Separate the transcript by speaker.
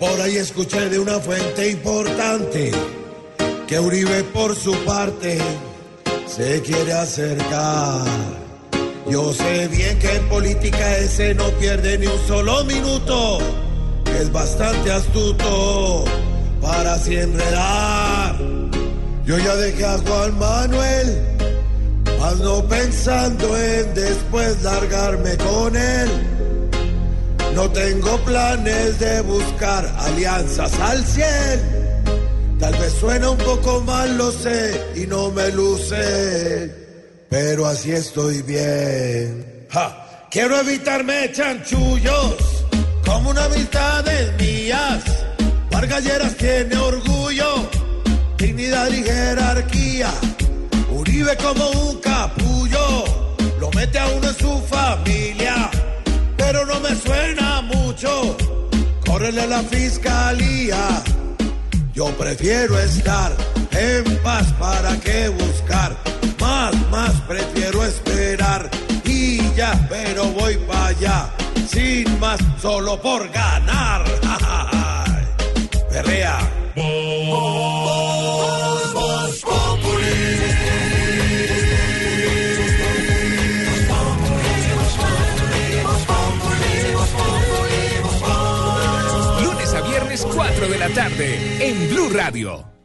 Speaker 1: Por ahí escuché de una fuente importante que Uribe por su parte se quiere acercar. Yo sé bien que en política ese no pierde ni un solo minuto, es bastante astuto para así enredar. Yo ya dejé a Juan Manuel, más no pensando en después largarme con él. No tengo planes de buscar alianzas al cielo. Tal vez suena un poco mal, lo sé, y no me luce. Pero así estoy bien. Quiero evitarme chanchullos, como una amistades mías. Vargalleras tiene orgullo, dignidad y jerarquía. Uribe como un capullo, lo mete a uno en su familia Córrele a la fiscalía. Yo prefiero estar en paz para que buscar. Más, más prefiero esperar. Y ya, pero voy para allá. Sin más, solo por ganar. Perrea.
Speaker 2: Lunes 4 de la tarde en Blue Radio.